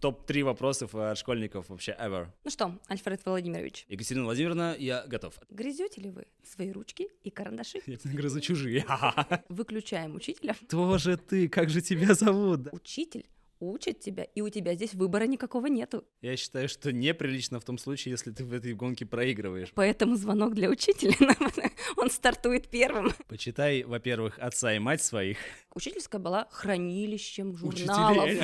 топ-3 вопросов от школьников вообще ever. Ну что, Альфред Владимирович, Екатерина Владимировна, я готов. грызете ли вы свои ручки и карандаши? Я грызу чужие. Выключаем учителя. Тоже ты, как же тебя зовут? Учитель учит тебя, и у тебя здесь выбора никакого нету. Я считаю, что неприлично в том случае, если ты в этой гонке проигрываешь. Поэтому звонок для учителя, он стартует первым. Почитай, во-первых, отца и мать своих. Учительская была хранилищем журналов.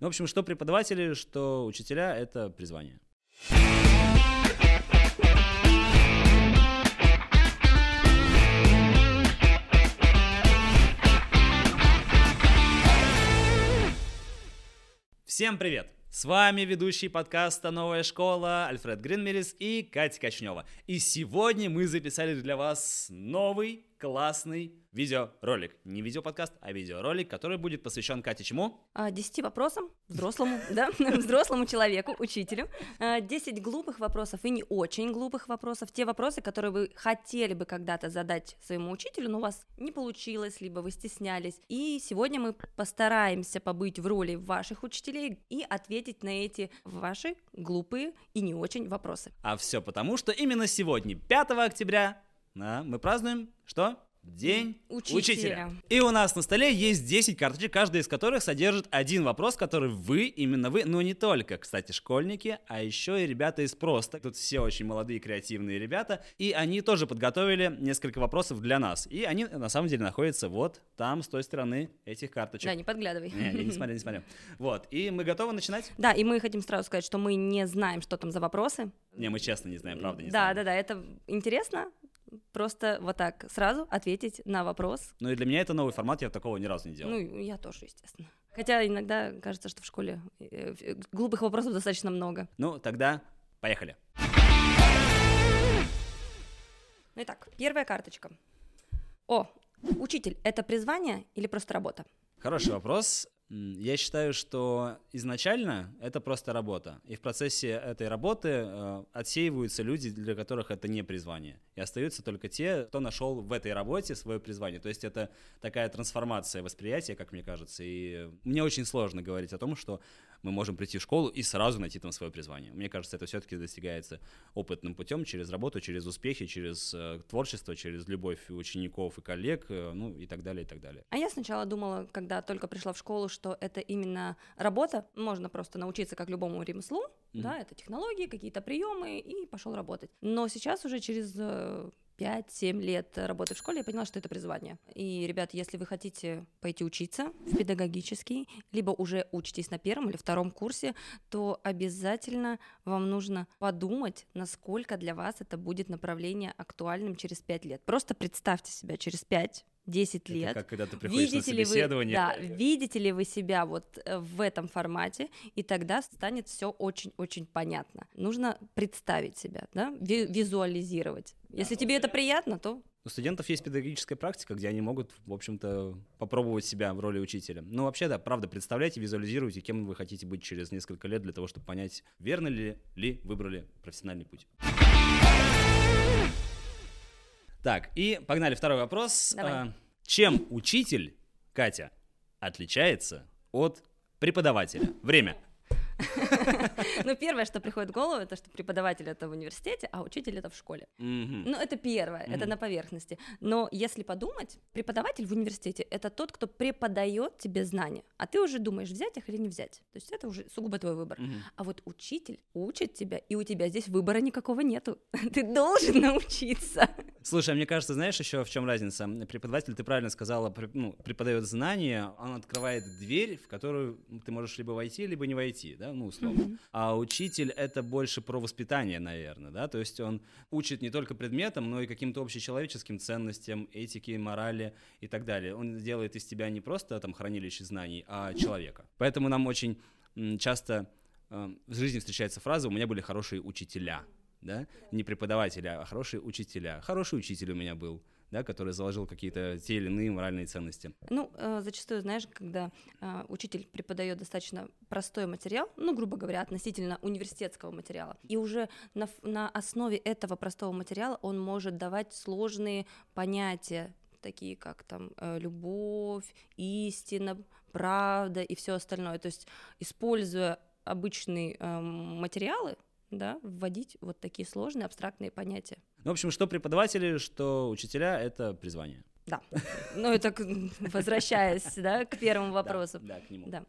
Ну, в общем, что преподаватели, что учителя — это призвание. Всем привет! С вами ведущий подкаста «Новая школа» Альфред Гринмерис и Катя Качнева. И сегодня мы записали для вас новый классный видеоролик. Не видеоподкаст, а видеоролик, который будет посвящен Кате чему? А, Десяти вопросам взрослому, да, взрослому человеку, учителю. А, Десять глупых вопросов и не очень глупых вопросов. Те вопросы, которые вы хотели бы когда-то задать своему учителю, но у вас не получилось, либо вы стеснялись. И сегодня мы постараемся побыть в роли ваших учителей и ответить на эти ваши глупые и не очень вопросы. А все потому, что именно сегодня, 5 октября, да, мы празднуем что? День Учителя. учителя. И у нас на столе есть 10 карточек, каждая из которых содержит один вопрос, который вы, именно вы, но не только, кстати, школьники, а еще и ребята из просто. Тут все очень молодые, креативные ребята, и они тоже подготовили несколько вопросов для нас. И они на самом деле находятся вот там, с той стороны этих карточек. Да, не подглядывай. Не, я не смотрю, не смотрю. Вот, и мы готовы начинать? Да, и мы хотим сразу сказать, что мы не знаем, что там за вопросы. Не, мы честно не знаем, правда не да, знаем. да, да, это интересно. Просто вот так сразу ответить на вопрос. Ну и для меня это новый формат, я такого ни разу не делал. Ну, и я тоже, естественно. Хотя иногда кажется, что в школе э, глупых вопросов достаточно много. Ну, тогда поехали. Ну итак, первая карточка. О, учитель — это призвание или просто работа? Хороший вопрос. Я считаю, что изначально это просто работа. И в процессе этой работы э, отсеиваются люди, для которых это не призвание. И остаются только те, кто нашел в этой работе свое призвание. То есть это такая трансформация восприятия, как мне кажется. И мне очень сложно говорить о том, что мы можем прийти в школу и сразу найти там свое призвание. Мне кажется, это все-таки достигается опытным путем, через работу, через успехи, через э, творчество, через любовь учеников и коллег, э, ну и так далее, и так далее. А я сначала думала, когда только пришла в школу, что это именно работа. Можно просто научиться как любому ремеслу, Мгм. да, это технологии, какие-то приемы, и пошел работать. Но сейчас уже через э, 5-7 лет работы в школе я поняла, что это призвание. И, ребят, если вы хотите пойти учиться в педагогический, либо уже учитесь на первом или втором курсе, то обязательно вам нужно подумать, насколько для вас это будет направление актуальным через 5 лет. Просто представьте себя через 5-10 лет. Это как когда ты приходишь на Видите ли вы, собеседование. да, видите ли вы себя вот э, в этом формате, и тогда станет все очень-очень понятно. Нужно представить себя, да, ви- визуализировать. Если тебе это приятно, то У студентов есть педагогическая практика, где они могут, в общем-то, попробовать себя в роли учителя. Ну, вообще, да, правда, представляйте, визуализируйте, кем вы хотите быть через несколько лет для того, чтобы понять, верно ли, ли выбрали профессиональный путь. Так, и погнали второй вопрос. Давай. А, Чем учитель, Катя, отличается от преподавателя? Время. Ну, первое, что приходит в голову, это что преподаватель это в университете, а учитель это в школе. Ну, это первое, это на поверхности. Но если подумать, преподаватель в университете это тот, кто преподает тебе знания, а ты уже думаешь, взять их или не взять. То есть это уже сугубо твой выбор. А вот учитель учит тебя, и у тебя здесь выбора никакого нету. Ты должен научиться. Слушай, а мне кажется, знаешь еще в чем разница? Преподаватель, ты правильно сказала, ну, преподает знания, он открывает дверь, в которую ты можешь либо войти, либо не войти, да, ну, условно. А учитель — это больше про воспитание, наверное, да, то есть он учит не только предметам, но и каким-то общечеловеческим ценностям, этике, морали и так далее. Он делает из тебя не просто там хранилище знаний, а человека. Поэтому нам очень часто э, в жизни встречается фраза «у меня были хорошие учителя», да, не преподаватели, а хорошие учителя. Хороший учитель у меня был, да, который заложил какие-то те или иные моральные ценности. Ну, э, зачастую, знаешь, когда э, учитель преподает достаточно простой материал, ну, грубо говоря, относительно университетского материала, и уже на, на основе этого простого материала он может давать сложные понятия, такие как там э, любовь, истина, правда и все остальное. То есть, используя обычные э, материалы, да, вводить вот такие сложные абстрактные понятия. Ну, в общем, что преподаватели, что учителя — это призвание. Да. Ну, это возвращаясь, да, к первому вопросу. Да, к нему. Да.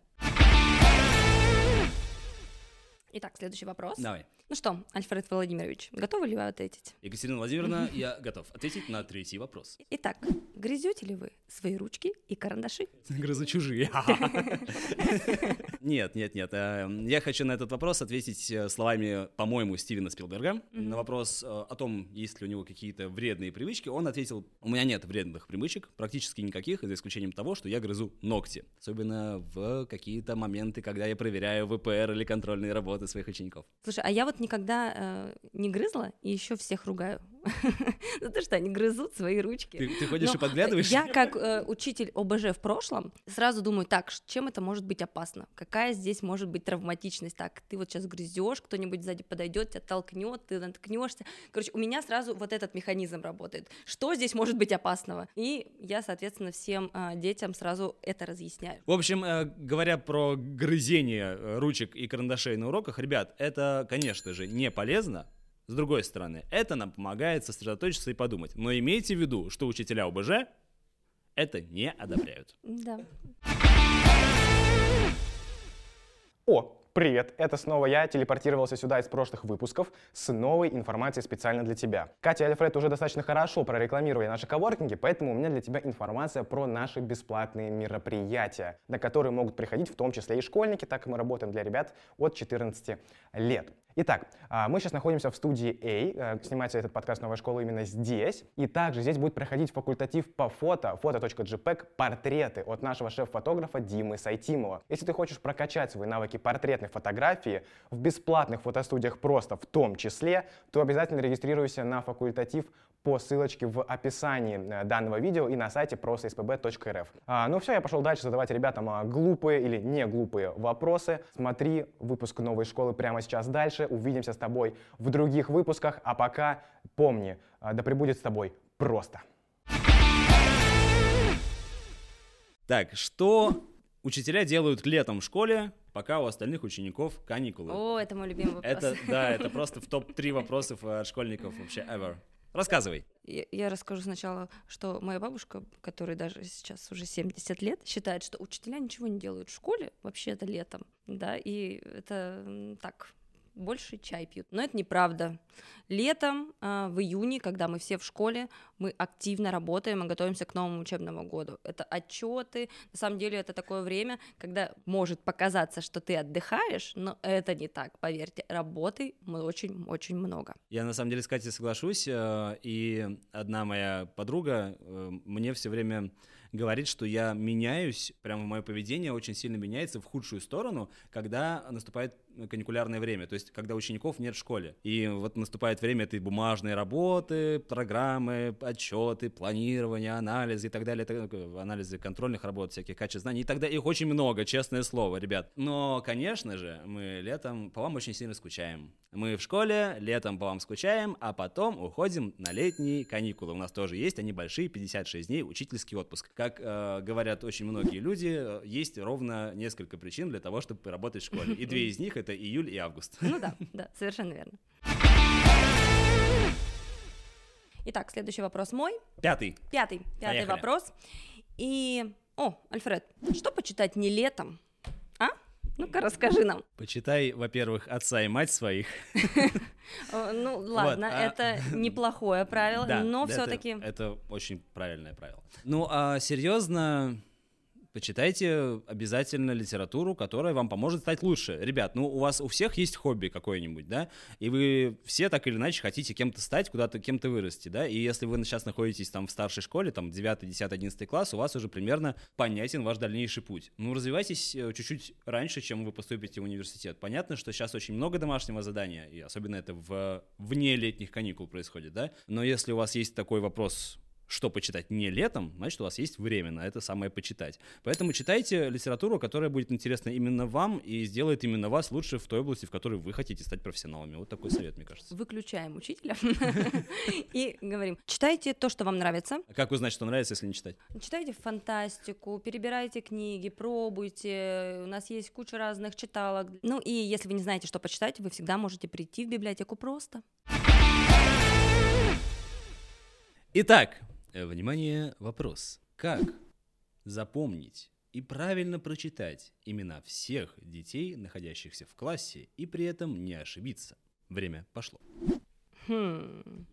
Итак, следующий вопрос. Давай. Ну что, Альфред Владимирович, готовы ли вы ответить? Екатерина Владимировна, я готов ответить на третий вопрос. Итак, грызете ли вы свои ручки и карандаши? Грызу чужие. Нет, нет, нет. Э, я хочу на этот вопрос ответить э, словами, по-моему, Стивена Спилберга. На вопрос э, о том, есть ли у него какие-то вредные привычки, он ответил, у меня нет вредных привычек, практически никаких, за исключением того, что я грызу ногти. Особенно в какие-то моменты, когда я проверяю ВПР или контрольные работы своих учеников. Слушай, а я вот никогда э, не грызла и еще всех ругаю. За то, что они грызут свои ручки. Ты, ты ходишь Но и подглядываешь? Я, как э, учитель ОБЖ в прошлом, сразу думаю, так, чем это может быть опасно? Какая здесь может быть травматичность? Так, ты вот сейчас грызешь, кто-нибудь сзади подойдет, тебя толкнет, ты наткнешься. Короче, у меня сразу вот этот механизм работает. Что здесь может быть опасного? И я, соответственно, всем э, детям сразу это разъясняю. В общем, э, говоря про грызение э, ручек и карандашей на уроках, ребят, это, конечно же, не полезно, с другой стороны, это нам помогает сосредоточиться и подумать. Но имейте в виду, что учителя ОБЖ это не одобряют. Да. О, Привет, это снова я, телепортировался сюда из прошлых выпусков с новой информацией специально для тебя. Катя и Альфред уже достаточно хорошо прорекламировали наши коворкинги, поэтому у меня для тебя информация про наши бесплатные мероприятия, на которые могут приходить в том числе и школьники, так как мы работаем для ребят от 14 лет. Итак, а, мы сейчас находимся в студии A, э, снимается этот подкаст «Новая школа» именно здесь, и также здесь будет проходить факультатив по фото, фото.jpg, портреты от нашего шеф-фотографа Димы Сайтимова. Если ты хочешь прокачать свои навыки портретной фотографии в бесплатных фотостудиях просто в том числе, то обязательно регистрируйся на факультатив по ссылочке в описании э, данного видео и на сайте prosospb.rf. А, ну все, я пошел дальше задавать ребятам а, глупые или не глупые вопросы. Смотри выпуск новой школы прямо сейчас дальше. Увидимся с тобой в других выпусках. А пока помни, а, да пребудет с тобой просто. Так, что учителя делают летом в школе, пока у остальных учеников каникулы? О, это мой любимый вопрос. Это, да, это просто в топ-3 вопросов от школьников вообще ever. Рассказывай. Я, расскажу сначала, что моя бабушка, которой даже сейчас уже 70 лет, считает, что учителя ничего не делают в школе, вообще это летом, да, и это так, больше чай пьют. Но это неправда. Летом, э, в июне, когда мы все в школе, мы активно работаем и готовимся к новому учебному году. Это отчеты. На самом деле это такое время, когда может показаться, что ты отдыхаешь, но это не так, поверьте. Работы очень-очень много. Я на самом деле с Катей соглашусь. Э, и одна моя подруга э, мне все время говорит, что я меняюсь, прямо мое поведение очень сильно меняется в худшую сторону, когда наступает каникулярное время, то есть когда учеников нет в школе. И вот наступает время этой бумажной работы, программы, отчеты, планирования, анализы и так далее, анализы контрольных работ, всяких качеств знаний, и тогда их очень много, честное слово, ребят. Но, конечно же, мы летом по вам очень сильно скучаем. Мы в школе, летом по вам скучаем, а потом уходим на летние каникулы. У нас тоже есть, они большие, 56 дней, учительский отпуск. Как э, говорят очень многие люди, есть ровно несколько причин для того, чтобы работать в школе. И две из них — это июль и август. Ну да, да, совершенно верно. Итак, следующий вопрос мой. Пятый. Пятый. Пятый Поехали. вопрос. И... О, Альфред, что почитать не летом? Ну-ка, расскажи нам. Почитай, во-первых, отца и мать своих. Ну, ладно, а- это неплохое правило, но все-таки... Это очень правильное правило. Ну, а серьезно, почитайте обязательно литературу, которая вам поможет стать лучше. Ребят, ну у вас у всех есть хобби какое-нибудь, да, и вы все так или иначе хотите кем-то стать, куда-то кем-то вырасти, да, и если вы сейчас находитесь там в старшей школе, там 9, 10, 11 класс, у вас уже примерно понятен ваш дальнейший путь. Ну, развивайтесь э, чуть-чуть раньше, чем вы поступите в университет. Понятно, что сейчас очень много домашнего задания, и особенно это в вне летних каникул происходит, да, но если у вас есть такой вопрос, что почитать не летом, значит, у вас есть время на это самое почитать. Поэтому читайте литературу, которая будет интересна именно вам и сделает именно вас лучше в той области, в которой вы хотите стать профессионалами. Вот такой совет, мне кажется. Выключаем учителя и говорим, читайте то, что вам нравится. А как узнать, что нравится, если не читать? Читайте фантастику, перебирайте книги, пробуйте. У нас есть куча разных читалок. Ну и если вы не знаете, что почитать, вы всегда можете прийти в библиотеку просто. Итак, внимание, вопрос. Как запомнить и правильно прочитать имена всех детей, находящихся в классе, и при этом не ошибиться? Время пошло. Хм.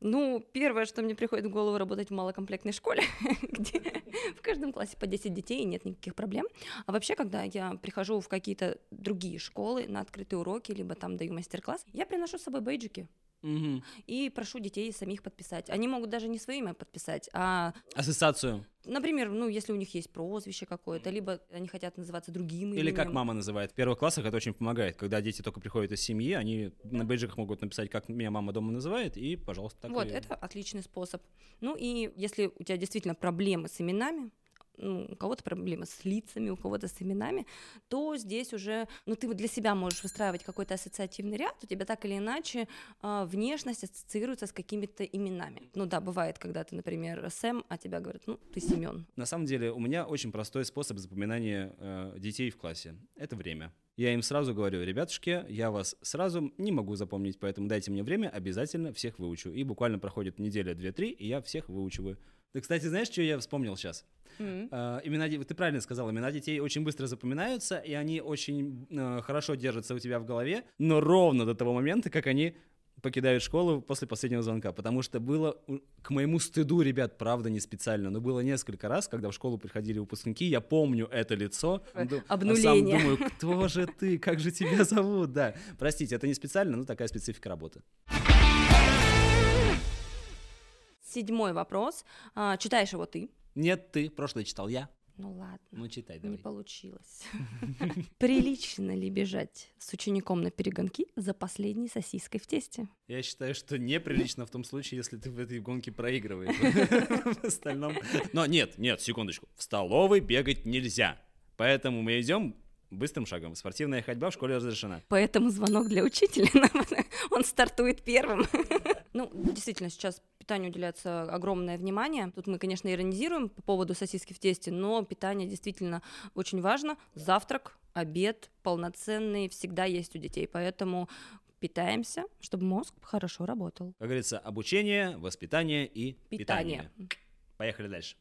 Ну, первое, что мне приходит в голову, работать в малокомплектной школе, где в каждом классе по 10 детей и нет никаких проблем. А вообще, когда я прихожу в какие-то другие школы на открытые уроки, либо там даю мастер-класс, я приношу с собой бейджики. Угу. И прошу детей самих подписать. Они могут даже не свое имя подписать, а... Ассоциацию. Например, ну, если у них есть прозвище какое-то, либо они хотят называться другим Или именем. как мама называет. В первых классах это очень помогает. Когда дети только приходят из семьи, они на бейджиках могут написать, как меня мама дома называет, и, пожалуйста, так Вот, и... это отличный способ. Ну и если у тебя действительно проблемы с именами, ну, у кого-то проблемы с лицами, у кого-то с именами, то здесь уже, ну, ты для себя можешь выстраивать какой-то ассоциативный ряд, у тебя так или иначе э, внешность ассоциируется с какими-то именами. Ну да, бывает, когда ты, например, Сэм, а тебя говорят, ну, ты Семен. На самом деле у меня очень простой способ запоминания э, детей в классе. Это время. Я им сразу говорю, ребятушки, я вас сразу не могу запомнить, поэтому дайте мне время, обязательно всех выучу. И буквально проходит неделя, две-три, и я всех выучиваю. Ты, кстати, знаешь, что я вспомнил сейчас? Mm-hmm. Uh, имена, ты правильно сказал, имена детей очень быстро запоминаются, и они очень uh, хорошо держатся у тебя в голове, но ровно до того момента, как они покидают школу после последнего звонка, потому что было, к моему стыду, ребят, правда, не специально, но было несколько раз, когда в школу приходили выпускники, я помню это лицо, обнуление. А сам думаю, кто же ты, как же тебя зовут, да. Простите, это не специально, но такая специфика работы. Седьмой вопрос. А, читаешь его ты? Нет, ты. Прошлый читал я. Ну ладно. Ну читай, давай. Не получилось. Прилично ли бежать с учеником на перегонки за последней сосиской в тесте? Я считаю, что неприлично в том случае, если ты в этой гонке проигрываешь. В остальном... Но нет, нет, секундочку. В столовой бегать нельзя. Поэтому мы идем быстрым шагом. Спортивная ходьба в школе разрешена. Поэтому звонок для учителя. Он стартует первым. Ну, действительно, сейчас питанию уделяется огромное внимание. Тут мы, конечно, иронизируем по поводу сосиски в тесте, но питание действительно очень важно. Завтрак, обед полноценный всегда есть у детей, поэтому питаемся, чтобы мозг хорошо работал. Как говорится, обучение, воспитание и питание. питание. Поехали дальше.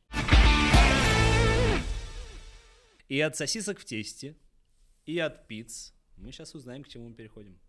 И от сосисок в тесте, и от пиц мы сейчас узнаем, к чему мы переходим.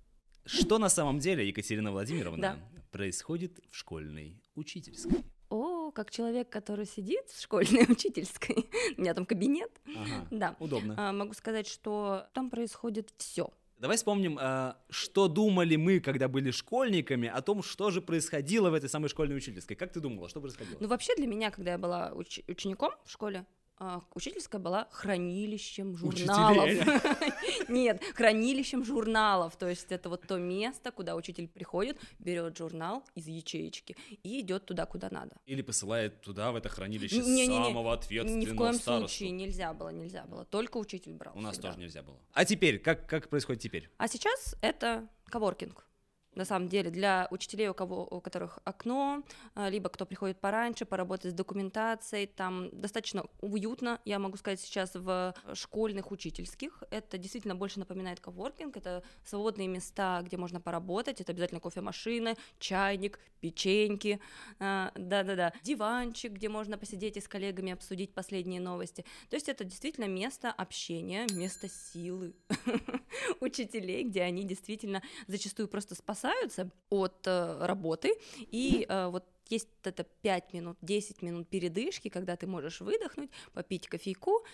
Что на самом деле, Екатерина Владимировна, Да. происходит в школьной учительской? О, как человек, который сидит в школьной учительской, у меня там кабинет, Ага, да, удобно. а, могу сказать, что там происходит все. Давай вспомним, а, что думали мы, когда были школьниками, о том, что же происходило в этой самой школьной учительской. Как ты думала, что происходило? Ну, вообще для меня, когда я была уч- учеником в школе, а, учительская была хранилищем журналов. Нет, хранилищем журналов. То есть это вот то место, куда учитель приходит, берет журнал из ячеечки и идет туда, куда надо. Или посылает туда, в это хранилище, Не-не-не, самого ответственного Ни в коем старосту. случае нельзя было, нельзя было. Только учитель брал. У нас всегда. тоже нельзя было. А теперь, как, как происходит теперь? А сейчас это коворкинг. На самом деле, для учителей, у, кого, у которых окно, а, либо кто приходит пораньше, поработать с документацией, там достаточно уютно, я могу сказать, сейчас в школьных учительских. Это действительно больше напоминает коворкинг, это свободные места, где можно поработать, это обязательно кофемашина, чайник, печеньки, а, да-да-да, диванчик, где можно посидеть и с коллегами обсудить последние новости. То есть это действительно место общения, место силы учителей, где они действительно зачастую просто спасаются от э, работы, и э, вот есть это 5 минут, 10 минут передышки, когда ты можешь выдохнуть, попить кофейку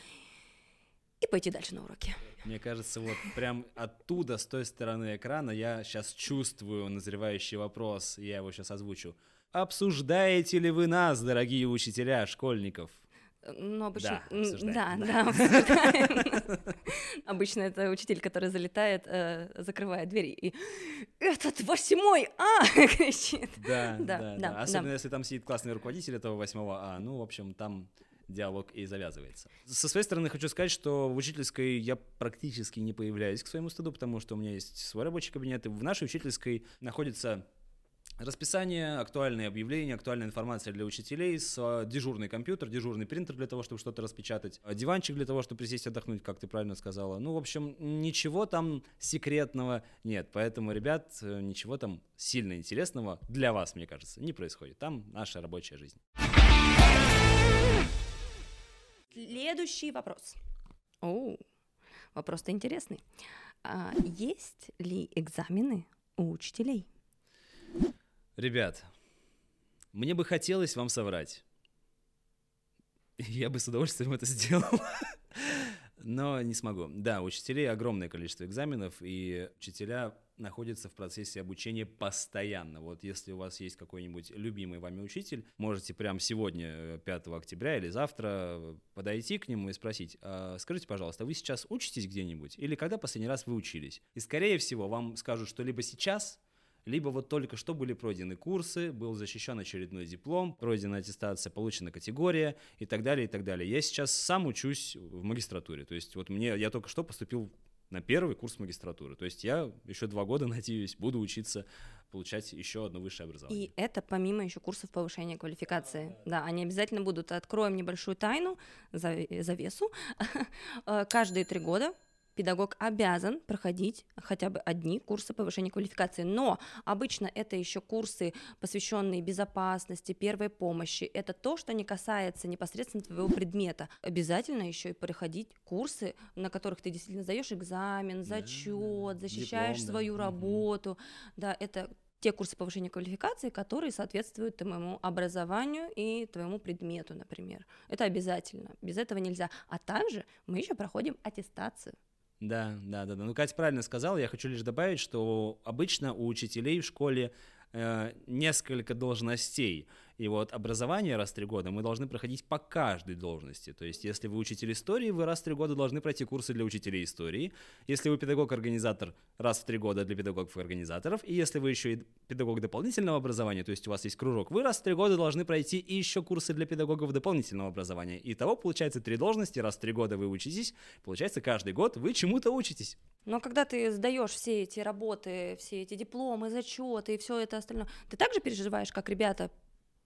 и пойти дальше на уроки. Мне кажется, вот прям оттуда, с той стороны экрана, я сейчас чувствую назревающий вопрос, я его сейчас озвучу. Обсуждаете ли вы нас, дорогие учителя школьников? Ну, обычно... Да, обсуждаем, Да, да. да, обсуждаем. Обычно это учитель, который залетает, э, закрывает дверь и «Этот восьмой А!» кричит. Да, Да, да, да, да. да. Особенно если там сидит классный руководитель этого восьмого А. Ну, в общем, там диалог и завязывается. Со своей стороны хочу сказать, что в учительской я практически не появляюсь к своему стыду, потому что у меня есть свой рабочий кабинет, и в нашей учительской находится расписание, актуальные объявления, актуальная информация для учителей, с а, дежурный компьютер, дежурный принтер для того, чтобы что-то распечатать, а, диванчик для того, чтобы присесть отдохнуть, как ты правильно сказала. Ну, в общем, ничего там секретного нет, поэтому, ребят, э, ничего там сильно интересного для вас, мне кажется, не происходит. Там наша рабочая жизнь. Следующий вопрос. О, вопрос-то интересный. А, есть ли экзамены у учителей? Ребят, мне бы хотелось вам соврать. Я бы с удовольствием это сделал. Но не смогу. Да, у учителей огромное количество экзаменов, и учителя находятся в процессе обучения постоянно. Вот если у вас есть какой-нибудь любимый вами учитель, можете прямо сегодня, э, 5 октября или завтра подойти к нему и спросить, «А, скажите, пожалуйста, вы сейчас учитесь где-нибудь или когда последний раз вы учились? И скорее всего вам скажут, что либо сейчас, либо вот только что были пройдены курсы, был защищен очередной диплом, пройдена аттестация, получена категория и так далее, и так далее. Я сейчас сам учусь в магистратуре, то есть вот мне, я только что поступил на первый курс магистратуры, то есть я еще два года, надеюсь, буду учиться, получать еще одно высшее образование. И это помимо еще курсов повышения квалификации. Да, они обязательно будут. Откроем небольшую тайну, завесу. Каждые три года педагог обязан проходить хотя бы одни курсы повышения квалификации. Но обычно это еще курсы, посвященные безопасности, первой помощи. Это то, что не касается непосредственно твоего предмета. Обязательно еще и проходить курсы, на которых ты действительно сдаешь экзамен, Да, зачет, да. защищаешь Диплом, да. свою Мгм. работу. Да, это те курсы повышения квалификации, которые соответствуют твоему образованию и твоему предмету, например. Это обязательно. Без этого нельзя. А также мы еще проходим аттестацию. Да, да, да, да. Ну, Катя правильно сказала. Я хочу лишь добавить, что обычно у учителей в школе э, несколько должностей. И вот образование раз в три года мы должны проходить по каждой должности. То есть, если вы учитель истории, вы раз в три года должны пройти курсы для учителей истории. Если вы педагог-организатор, раз в три года для педагогов-организаторов. И если вы еще и педагог дополнительного образования, то есть у вас есть кружок, вы раз в три года должны пройти и еще курсы для педагогов дополнительного образования. Итого получается три должности, раз в три года вы учитесь, получается каждый год вы чему-то учитесь. Но когда ты сдаешь все эти работы, все эти дипломы, зачеты и все это остальное, ты также переживаешь, как ребята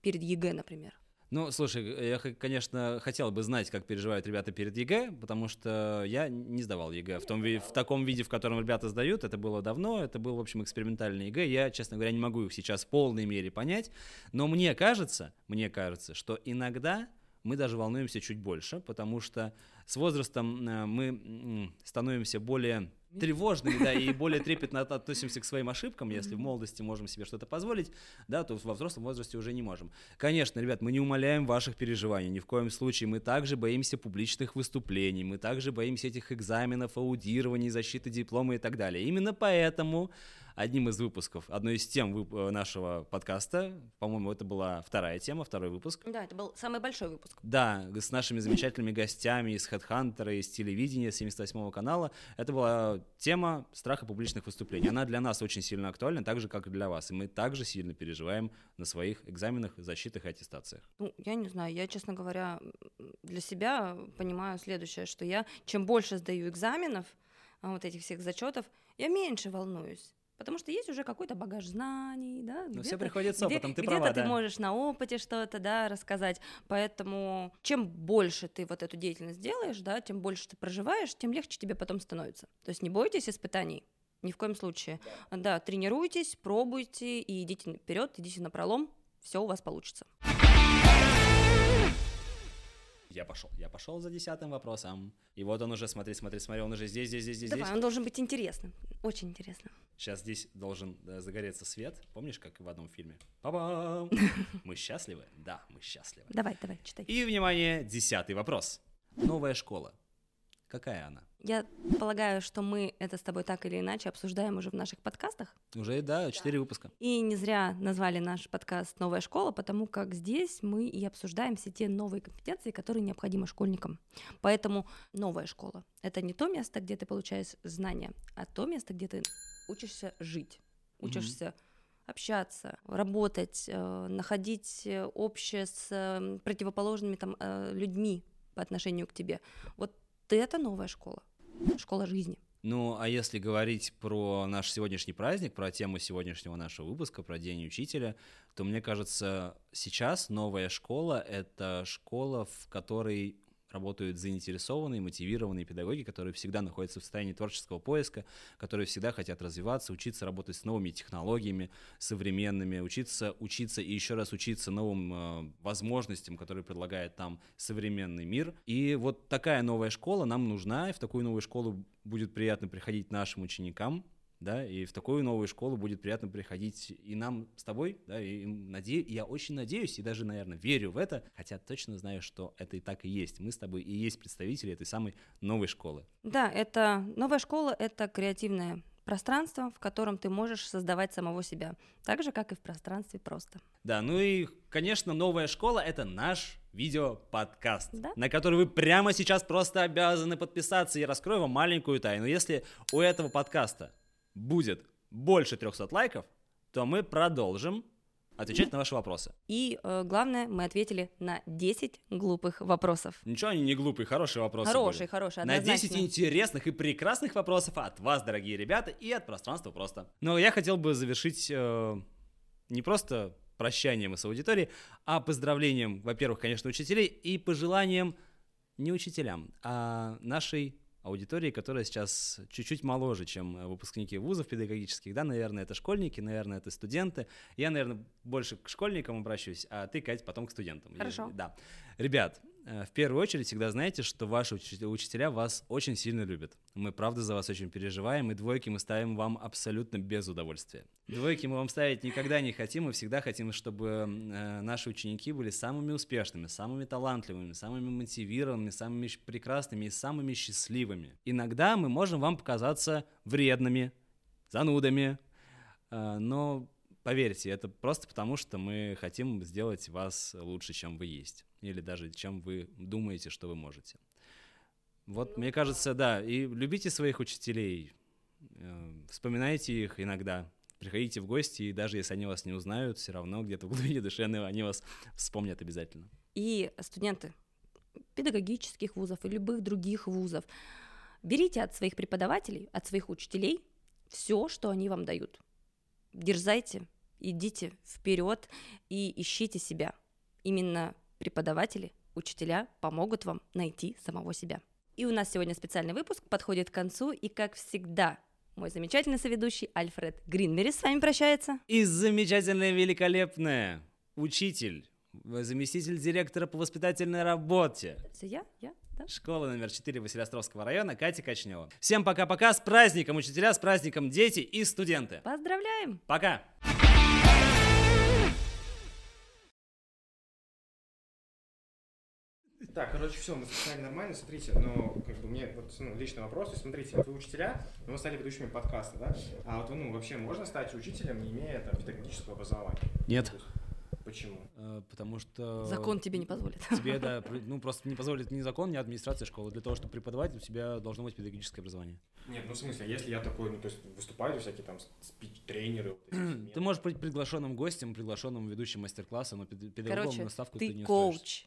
перед ЕГЭ, например? Ну, слушай, я, х- конечно, хотел бы знать, как переживают ребята перед ЕГЭ, потому что я не сдавал ЕГЭ в, том, в таком виде, в котором ребята сдают. Это было давно, это был, в общем, экспериментальный ЕГЭ. Я, честно говоря, не могу их сейчас в полной мере понять, но мне кажется, мне кажется, что иногда мы даже волнуемся чуть больше, потому что с возрастом э, мы становимся более тревожными, да, и более трепетно от- относимся к своим ошибкам. Если в молодости можем себе что-то позволить, да, то во взрослом возрасте уже не можем. Конечно, ребят, мы не умаляем ваших переживаний, ни в коем случае. Мы также боимся публичных выступлений, мы также боимся этих экзаменов, аудирований, защиты диплома и так далее. Именно поэтому одним из выпусков, одной из тем вып- э, нашего подкаста, по-моему, это была вторая тема, второй выпуск, Да, это был самый большой выпуск. да, с нашими замечательными гостями из HeadHunter, из телевидения, с 78 канала. Это была тема страха публичных выступлений. Она для нас очень сильно актуальна, так же, как и для вас. И мы также сильно переживаем на своих экзаменах, защитах и аттестациях. Ну, я не знаю, я, честно говоря, для себя понимаю следующее, что я, чем больше сдаю экзаменов, а, вот этих всех зачетов, я меньше волнуюсь. Потому что есть уже какой-то багаж знаний, да? Но все где-то- приходит с где- опытом, ты где-то права, ты да. можешь на опыте что-то, да, рассказать. Поэтому чем больше ты вот эту деятельность делаешь, да, тем больше ты проживаешь, тем легче тебе потом становится. То есть не бойтесь испытаний. Ни в коем случае. Да, тренируйтесь, пробуйте и идите вперед, идите на пролом, все у вас получится. Я пошел, я пошел за десятым вопросом. И вот он уже, смотри, смотри, смотри, он уже здесь, здесь, здесь, здесь. Давай, здесь. он должен быть интересным. Очень интересно. Сейчас здесь должен да, загореться свет. Помнишь, как в одном фильме? Па-бам! Мы счастливы? Да, мы счастливы. Давай, давай, читай. И, внимание, десятый вопрос. Новая школа. Какая она? Я полагаю, что мы это с тобой так или иначе обсуждаем уже в наших подкастах. Уже, да, четыре выпуска. И не зря назвали наш подкаст «Новая школа», потому как здесь мы и обсуждаем все те новые компетенции, которые необходимы школьникам. Поэтому новая школа — это не то место, где ты получаешь знания, а то место, где ты учишься жить, учишься общаться, работать, э, находить общее с э, противоположными там э, людьми по отношению к тебе. Вот это новая школа, школа жизни. Ну, а если говорить про наш сегодняшний праздник, про тему сегодняшнего нашего выпуска, про День учителя, то мне кажется, сейчас новая школа — это школа, в которой работают заинтересованные, мотивированные педагоги, которые всегда находятся в состоянии творческого поиска, которые всегда хотят развиваться, учиться работать с новыми технологиями, современными, учиться, учиться и еще раз учиться новым э, возможностям, которые предлагает там современный мир. И вот такая новая школа нам нужна, и в такую новую школу будет приятно приходить нашим ученикам, да, и в такую новую школу будет приятно приходить и нам с тобой, да, и наде... я очень надеюсь и даже, наверное, верю в это, хотя точно знаю, что это и так и есть. Мы с тобой и есть представители этой самой новой школы. Да, это новая школа — это креативное пространство, в котором ты можешь создавать самого себя, так же, как и в пространстве просто. Да, ну и, конечно, новая школа — это наш видеоподкаст, Да. на который вы прямо сейчас просто обязаны подписаться. Я раскрою вам маленькую тайну. Если у этого подкаста будет больше 300 лайков, то мы продолжим отвечать на ваши вопросы. И э, главное, мы ответили на 10 глупых вопросов. Ничего они не глупые, хорошие вопросы Хороший, были. хороший, На 10 однозначно. интересных и прекрасных вопросов от вас, дорогие ребята, и от пространства просто. Но я хотел бы завершить э, не просто прощанием с аудиторией, а поздравлением, во-первых, конечно, учителей, и пожеланием не учителям, а нашей аудитории, которая сейчас чуть-чуть моложе, чем э, выпускники вузов педагогических, да, наверное, это школьники, наверное, это студенты. Я, наверное, больше к школьникам обращусь, а ты, Кать, потом к студентам. Хорошо. Да. Ребят, в первую очередь всегда знаете, что ваши учи- учителя вас очень сильно любят. Мы, правда, за вас очень переживаем, и двойки мы ставим вам абсолютно без удовольствия. Двойки мы вам ставить никогда не хотим, мы всегда хотим, чтобы э, наши ученики были самыми успешными, самыми талантливыми, самыми мотивированными, самыми прекрасными и самыми счастливыми. Иногда мы можем вам показаться вредными, занудами, э, но поверьте, это просто потому, что мы хотим сделать вас лучше, чем вы есть, или даже чем вы думаете, что вы можете. Вот, мне кажется, да, и любите своих учителей, э, вспоминайте их иногда, приходите в гости, и даже если они вас не узнают, все равно где-то в глубине души они вас вспомнят обязательно. И студенты педагогических вузов и любых других вузов, берите от своих преподавателей, от своих учителей все, что они вам дают. Дерзайте, идите вперед и ищите себя. Именно преподаватели, учителя помогут вам найти самого себя. И у нас сегодня специальный выпуск подходит к концу, и как всегда, мой замечательный соведущий Альфред Гринбери с вами прощается. И замечательная, великолепная учитель, заместитель директора по воспитательной работе, Все я, я, да? Школа номер 4 Василиостровского района Катя Качнева. Всем пока-пока, с праздником учителя, с праздником дети и студенты. Поздравляем! Пока! Так, короче, все, мы записали нормально, смотрите, но как бы мне вот ну, личный вопрос, то есть, смотрите, вот вы учителя, но вы стали ведущими подкаста, да? А вот ну вообще можно стать учителем, не имея там педагогического образования? Нет. Почему? Э, Потому что... Закон тебе не позволит. Тебе, да, ну просто не позволит ни закон, ни администрация школы. Для того, чтобы преподавать, у тебя должно быть педагогическое образование. Нет, ну в смысле, а если я такой, ну то есть выступаю всякие там спич-тренеры, вот Ты можешь быть приглашенным гостем, приглашенным ведущим мастер-класса, но пед- педагогом Короче, на ставку ты ты не устроишься.